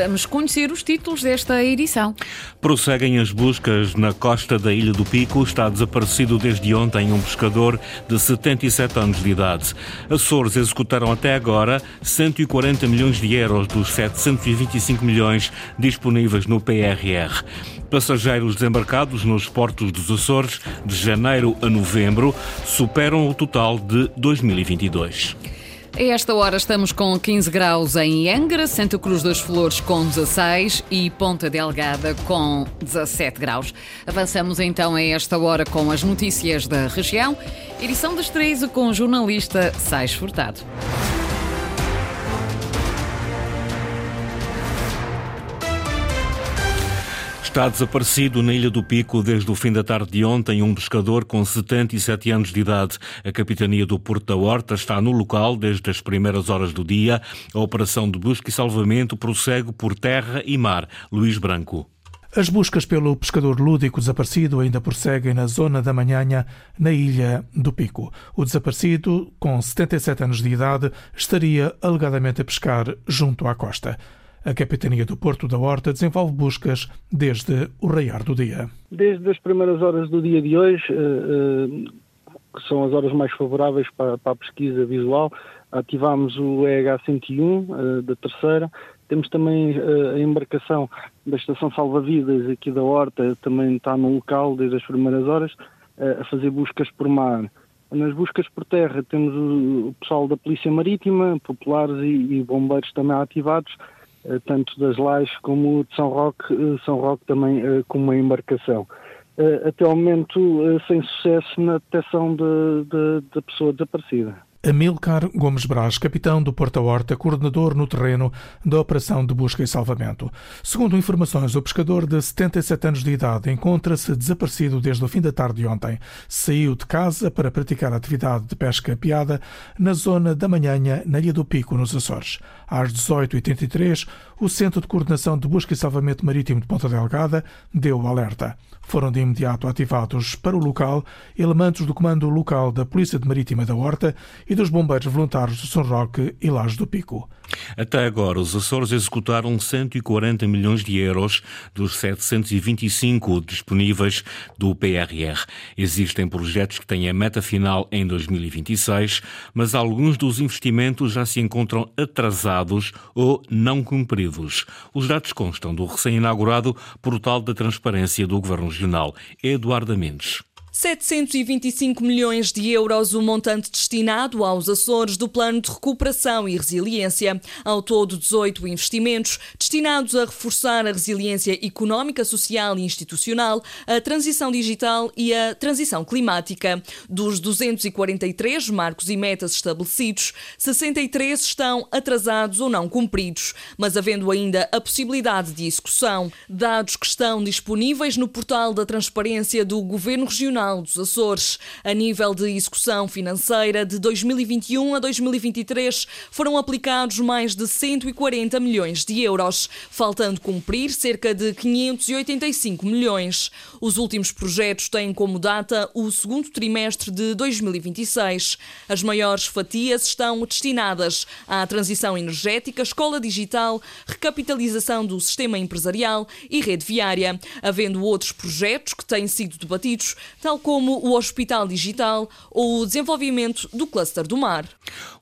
Vamos conhecer os títulos desta edição. Prosseguem as buscas na costa da Ilha do Pico. Está desaparecido desde ontem um pescador de 77 anos de idade. Açores executaram até agora 140 milhões de euros dos 725 milhões disponíveis no PRR. Passageiros desembarcados nos portos dos Açores de janeiro a novembro superam o total de 2022. A esta hora estamos com 15 graus em Angra, Santa Cruz das Flores com 16 e Ponta Delgada com 17 graus. Avançamos então a esta hora com as notícias da região. Edição das 13 com o jornalista Sais Furtado. Está desaparecido na Ilha do Pico desde o fim da tarde de ontem um pescador com 77 anos de idade. A capitania do Porto da Horta está no local desde as primeiras horas do dia. A operação de busca e salvamento prossegue por terra e mar. Luís Branco. As buscas pelo pescador lúdico desaparecido ainda prosseguem na zona da Manhanha, na ilha do Pico. O desaparecido, com 77 anos de idade, estaria alegadamente a pescar junto à costa. A Capitania do Porto da Horta desenvolve buscas desde o raiar do dia. Desde as primeiras horas do dia de hoje, eh, eh, que são as horas mais favoráveis para a pesquisa visual, ativámos o EH-101 eh, da terceira, temos também a embarcação da Estação Salva-Vidas aqui da Horta, também está no local desde as primeiras horas, a fazer buscas por mar. Nas buscas por terra temos o pessoal da Polícia Marítima, populares e bombeiros também ativados, eh, tanto das Lais como de São Roque, eh, São Roque também eh, com uma embarcação. Até ao momento sem sucesso na detecção da pessoa desaparecida. Amilcar Gomes Braz, capitão do Porta Horta, coordenador no terreno da operação de busca e salvamento. Segundo informações, o pescador de 77 anos de idade encontra-se desaparecido desde o fim da tarde de ontem. Saiu de casa para praticar a atividade de pesca piada na zona da Manhanha, na Ilha do Pico, nos Açores. Às 18h83, o Centro de Coordenação de Busca e Salvamento Marítimo de Ponta Delgada deu o alerta. Foram de imediato ativados para o local elementos do Comando Local da Polícia de Marítima da Horta e dos Bombeiros Voluntários de São Roque e Laje do Pico. Até agora, os Açores executaram 140 milhões de euros dos 725 disponíveis do PRR. Existem projetos que têm a meta final em 2026, mas alguns dos investimentos já se encontram atrasados ou não cumpridos. Os dados constam do recém-inaugurado Portal da Transparência do Governo Regional, Eduardo Mendes. 725 milhões de euros o montante destinado aos Açores do Plano de Recuperação e Resiliência. Ao todo, 18 investimentos destinados a reforçar a resiliência económica, social e institucional, a transição digital e a transição climática. Dos 243 marcos e metas estabelecidos, 63 estão atrasados ou não cumpridos, mas havendo ainda a possibilidade de execução. Dados que estão disponíveis no portal da transparência do Governo Regional dos Açores. A nível de execução financeira de 2021 a 2023 foram aplicados mais de 140 milhões de euros, faltando cumprir cerca de 585 milhões. Os últimos projetos têm como data o segundo trimestre de 2026. As maiores fatias estão destinadas à transição energética, escola digital, recapitalização do sistema empresarial e rede viária, havendo outros projetos que têm sido debatidos, tal como o Hospital Digital ou o desenvolvimento do cluster do mar.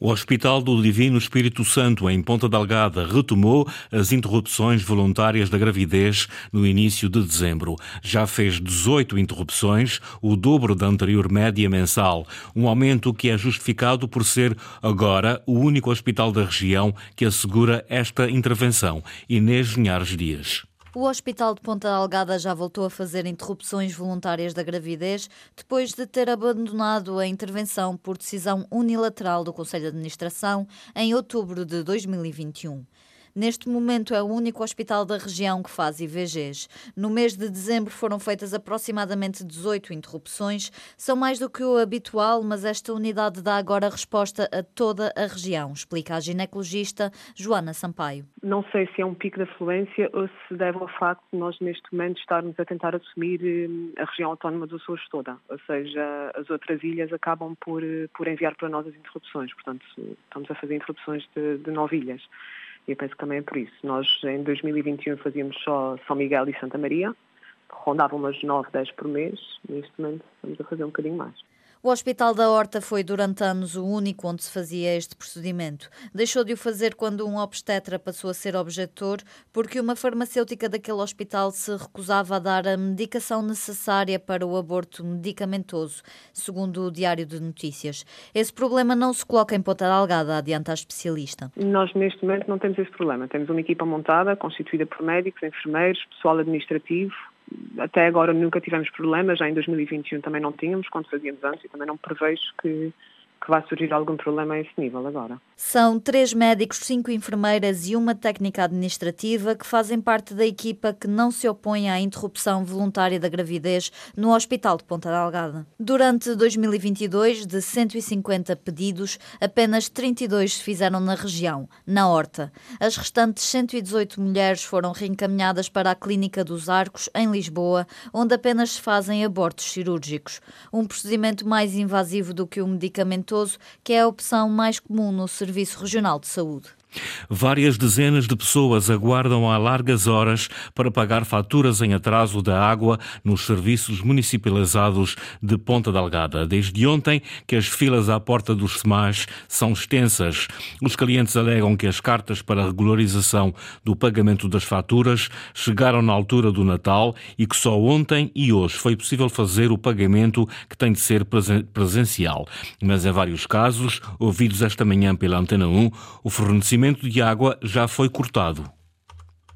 O Hospital do Divino Espírito Santo, em Ponta Delgada, retomou as interrupções voluntárias da gravidez no início de dezembro. Já fez 18 interrupções, o dobro da anterior média mensal, um aumento que é justificado por ser agora o único hospital da região que assegura esta intervenção. Inês Linhares Dias. O Hospital de Ponta Delgada já voltou a fazer interrupções voluntárias da gravidez depois de ter abandonado a intervenção por decisão unilateral do Conselho de Administração em outubro de 2021. Neste momento é o único hospital da região que faz IVGs. No mês de dezembro foram feitas aproximadamente 18 interrupções. São mais do que o habitual, mas esta unidade dá agora resposta a toda a região, explica a ginecologista Joana Sampaio. Não sei se é um pico de afluência ou se deve ao facto de nós neste momento estarmos a tentar assumir eh, a região autónoma dos Açores toda, ou seja, as outras ilhas acabam por, eh, por enviar para nós as interrupções, portanto estamos a fazer interrupções de, de nove ilhas. E eu penso que também é por isso. Nós em 2021 fazíamos só São Miguel e Santa Maria, rondavam umas 9, 10 por mês, neste momento estamos a fazer um bocadinho mais. O Hospital da Horta foi durante anos o único onde se fazia este procedimento. Deixou de o fazer quando um obstetra passou a ser objetor, porque uma farmacêutica daquele hospital se recusava a dar a medicação necessária para o aborto medicamentoso, segundo o Diário de Notícias. Esse problema não se coloca em Ponta Delgada, adianta a especialista. Nós, neste momento, não temos esse problema. Temos uma equipa montada, constituída por médicos, enfermeiros, pessoal administrativo, até agora nunca tivemos problemas, já em 2021 também não tínhamos, quando fazíamos antes, e também não prevejo que, que vai surgir algum problema a esse nível agora. São três médicos, cinco enfermeiras e uma técnica administrativa que fazem parte da equipa que não se opõe à interrupção voluntária da gravidez no Hospital de Ponta Delgada. Durante 2022, de 150 pedidos, apenas 32 se fizeram na região, na Horta. As restantes 118 mulheres foram reencaminhadas para a Clínica dos Arcos, em Lisboa, onde apenas se fazem abortos cirúrgicos. Um procedimento mais invasivo do que o medicamento que é a opção mais comum no Serviço Regional de Saúde. Várias dezenas de pessoas aguardam há largas horas para pagar faturas em atraso da água nos serviços municipalizados de Ponta Delgada. Desde ontem que as filas à porta dos SEMAS são extensas. Os clientes alegam que as cartas para regularização do pagamento das faturas chegaram na altura do Natal e que só ontem e hoje foi possível fazer o pagamento que tem de ser presencial. Mas em vários casos, ouvidos esta manhã pela Antena 1, o fornecimento abastecimento de água já foi cortado.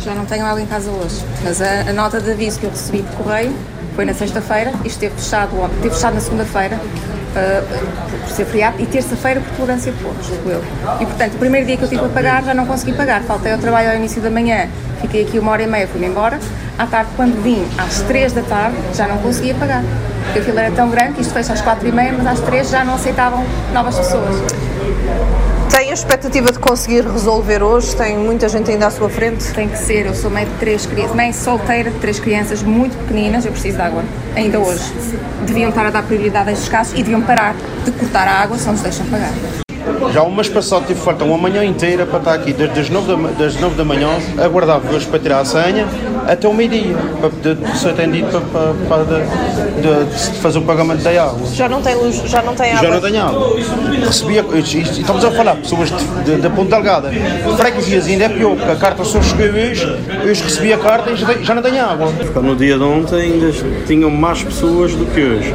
Já não tenho água em casa hoje, mas a, a nota de aviso que eu recebi por correio foi na sexta-feira, isto esteve fechado, fechado na segunda-feira, uh, por ser feriado, e terça-feira por tolerância de pontos, eu. E portanto, o primeiro dia que eu tive a pagar já não consegui pagar, faltei ao trabalho ao início da manhã, fiquei aqui uma hora e meia, fui-me embora. À tarde, quando vim, às três da tarde, já não conseguia pagar, porque a fila era tão grande que isto fecha às quatro e meia, mas às três já não aceitavam novas pessoas. Tem a expectativa de conseguir resolver hoje? Tem muita gente ainda à sua frente? Tem que ser. Eu sou mãe de três crianças, mãe solteira de três crianças muito pequeninas. Eu preciso de água, ainda hoje. Deviam estar a dar prioridade a estes casos e deviam parar de cortar a água se não nos deixam pagar. Já o mês passado tive falta uma manhã inteira para estar aqui, desde as 9 da, das 9 da manhã, aguardar hoje para tirar a senha até o meio-dia, para ser atendido para, para, para de, de, fazer o pagamento da água. Já não tem luz, já não tem água? Já não tem água. Recebia, estamos a falar, pessoas da Ponta Delgada, freguesias ainda é pior, porque a carta só chegou hoje, hoje recebi a carta e já, já não tem água. No dia de ontem ainda tinham mais pessoas do que hoje.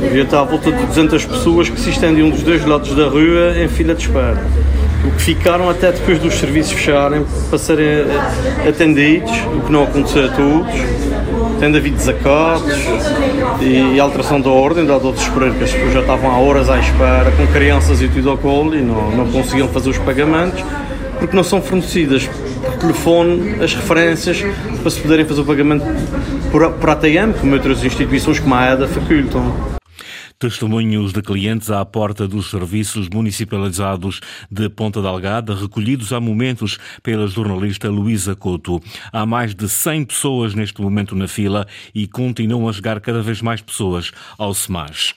Devia estar à volta de 200 pessoas que se estendiam dos dois lados da rua em fila de espera. O que ficaram até depois dos serviços fecharem para serem eh, atendidos, o que não aconteceu a todos. Tendo havido desacatos e, alteração da ordem, dado ao desespero que as pessoas já estavam há horas à espera, com crianças e tudo ao colo, e não, não conseguiam fazer os pagamentos, porque não são fornecidas por telefone as referências para se poderem fazer o pagamento por, por ATM, como outras instituições como a EDA facultam. Testemunhos de clientes à porta dos serviços municipalizados de Ponta Delgada, recolhidos há momentos pela jornalista Luísa Couto. Há mais de 100 pessoas neste momento na fila e continuam a chegar cada vez mais pessoas ao SEMAS.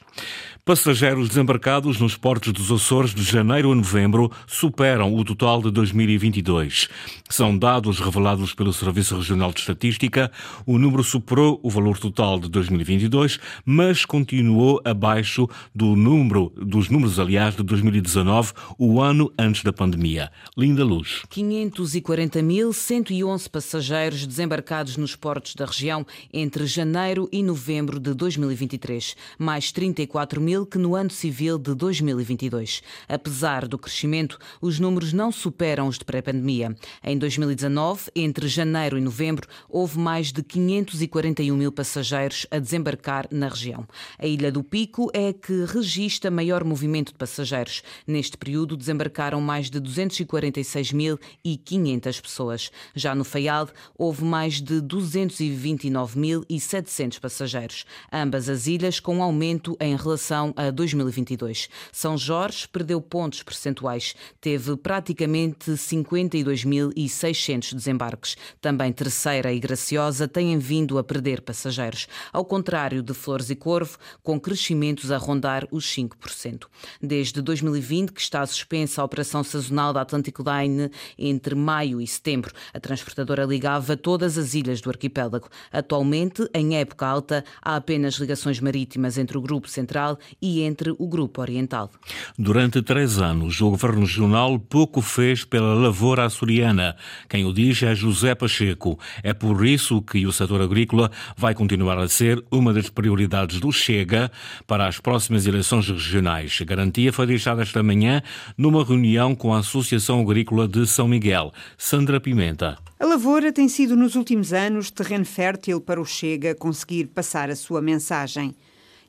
Passageiros desembarcados nos portos dos Açores de janeiro a novembro superam o total de 2022. São dados revelados pelo Serviço Regional de Estatística. O número superou o valor total de 2022, mas continuou abaixo do número dos números, aliás, de 2019, o ano antes da pandemia. Linda Luz. 540.111 passageiros desembarcados nos portos da região entre janeiro e novembro de 2023, mais 34 mil que no ano civil de 2022. Apesar do crescimento, os números não superam os de pré-pandemia. Em 2019, entre janeiro e novembro, houve mais de 541 mil passageiros a desembarcar na região. A Ilha do Pico é a que registra maior movimento de passageiros. Neste período, desembarcaram mais de 246.500 pessoas. Já no Faial, houve mais de 229.700 passageiros. Ambas as ilhas com aumento em relação a 2022. São Jorge perdeu pontos percentuais, teve praticamente 52.600 desembarques. Também Terceira e Graciosa têm vindo a perder passageiros, ao contrário de Flores e Corvo, com crescimentos a rondar os 5%. Desde 2020 que está suspensa a operação sazonal da Atlantic Line entre maio e setembro. A transportadora ligava todas as ilhas do arquipélago. Atualmente, em época alta, há apenas ligações marítimas entre o Grupo Central e entre o Grupo Oriental. Durante três anos, o Governo Regional pouco fez pela lavoura açoriana. Quem o diz é José Pacheco. É por isso que o setor agrícola vai continuar a ser uma das prioridades do Chega para as próximas eleições regionais. A garantia foi deixada esta manhã numa reunião com a Associação Agrícola de São Miguel. Sandra Pimenta. A lavoura tem sido nos últimos anos terreno fértil para o Chega conseguir passar a sua mensagem.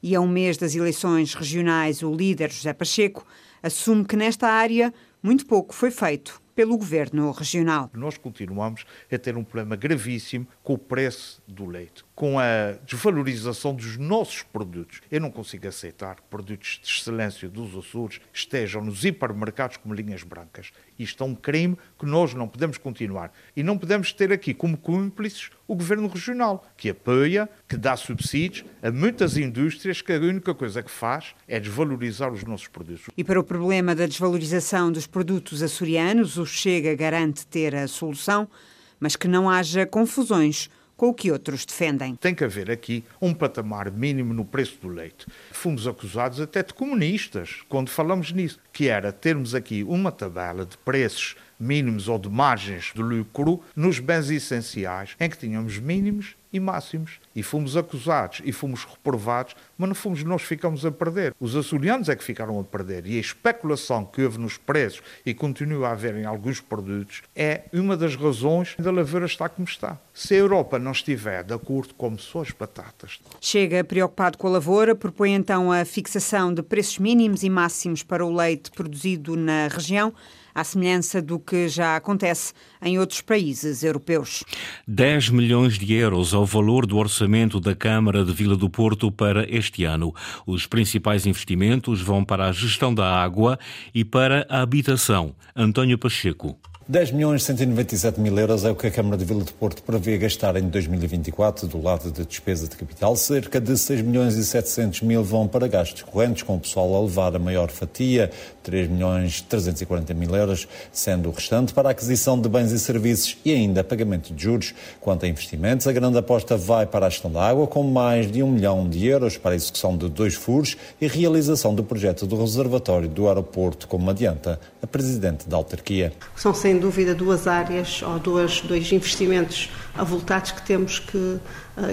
E a um mês das eleições regionais, o líder José Pacheco assume que nesta área muito pouco foi feito pelo governo regional. Nós continuamos a ter um problema gravíssimo com o preço do leite, com a desvalorização dos nossos produtos. Eu não consigo aceitar que produtos de excelência dos Açores estejam nos hipermercados como linhas brancas. Isto é um crime que nós não podemos continuar. E não podemos ter aqui como cúmplices o governo regional, que apoia, que dá subsídios a muitas indústrias que a única coisa que faz é desvalorizar os nossos produtos. E para o problema da desvalorização dos produtos açorianos, o Chega garante ter a solução, mas que não haja confusões com o que outros defendem. Tem que haver aqui um patamar mínimo no preço do leite. Fomos acusados até de comunistas quando falamos nisso, que era termos aqui uma tabela de preços mínimos ou de margens de lucro nos bens essenciais, em que tínhamos mínimos e máximos. E fomos acusados e fomos reprovados, mas não fomos nós que ficamos a perder. Os açorianos é que ficaram a perder. E a especulação que houve nos preços e continua a haver em alguns produtos é uma das razões da lavoura estar como está. Se a Europa não estiver de acordo como são as batatas. Chega preocupado com a lavoura, propõe então a fixação de preços mínimos e máximos para o leite produzido na região à semelhança do que já acontece em outros países europeus. 10 milhões de euros ao valor do orçamento da Câmara de Vila do Porto para este ano. Os principais investimentos vão para a gestão da água e para a habitação. António Pacheco. 10 milhões 197 mil euros é o que a Câmara de Vila de Porto prevê gastar em 2024 do lado de despesa de capital. Cerca de 6 milhões e 700 mil vão para gastos correntes, com o pessoal a levar a maior fatia, 3 milhões 340 mil euros, sendo o restante para a aquisição de bens e serviços e ainda pagamento de juros. Quanto a investimentos, a grande aposta vai para a gestão da água, com mais de 1 milhão de euros para a execução de dois furos e realização do projeto do reservatório do aeroporto, como adianta a Presidente da autarquia. São sem dúvida duas áreas ou duas, dois investimentos avultados que temos que, uh,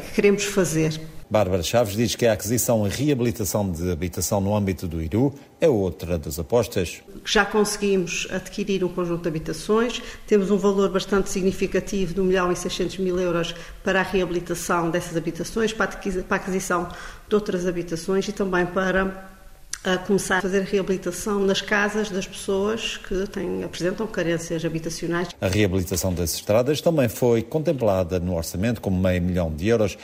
que queremos fazer. Bárbara Chaves diz que a aquisição e reabilitação de habitação no âmbito do IRU é outra das apostas. Já conseguimos adquirir um conjunto de habitações, temos um valor bastante significativo de 1 milhão e 600 mil euros para a reabilitação dessas habitações, para a aquisição de outras habitações e também para a começar a fazer reabilitação nas casas das pessoas que têm, apresentam carências habitacionais. A reabilitação das estradas também foi contemplada no orçamento com meio milhão de euros.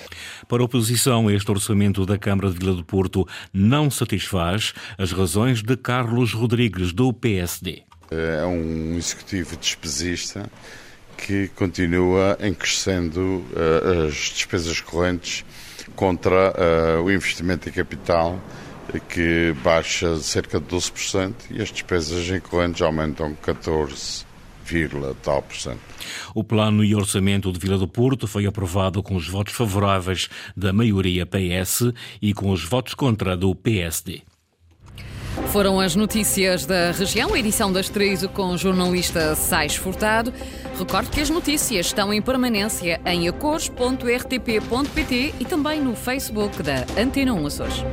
Para a oposição, este orçamento da Câmara de Vila do Porto não satisfaz as razões de Carlos Rodrigues, do PSD. É um executivo despesista que continua em crescendo uh, as despesas correntes contra uh, o investimento em capital que baixa cerca de 12% e as despesas em correntes aumentam 14%. Tal por cento. O plano e orçamento de Vila do Porto foi aprovado com os votos favoráveis da maioria PS e com os votos contra do PSD. Foram as notícias da região, a edição das três com o jornalista Sais Furtado. Recordo que as notícias estão em permanência em acores.rtp.pt e também no Facebook da Antena 1 Açores.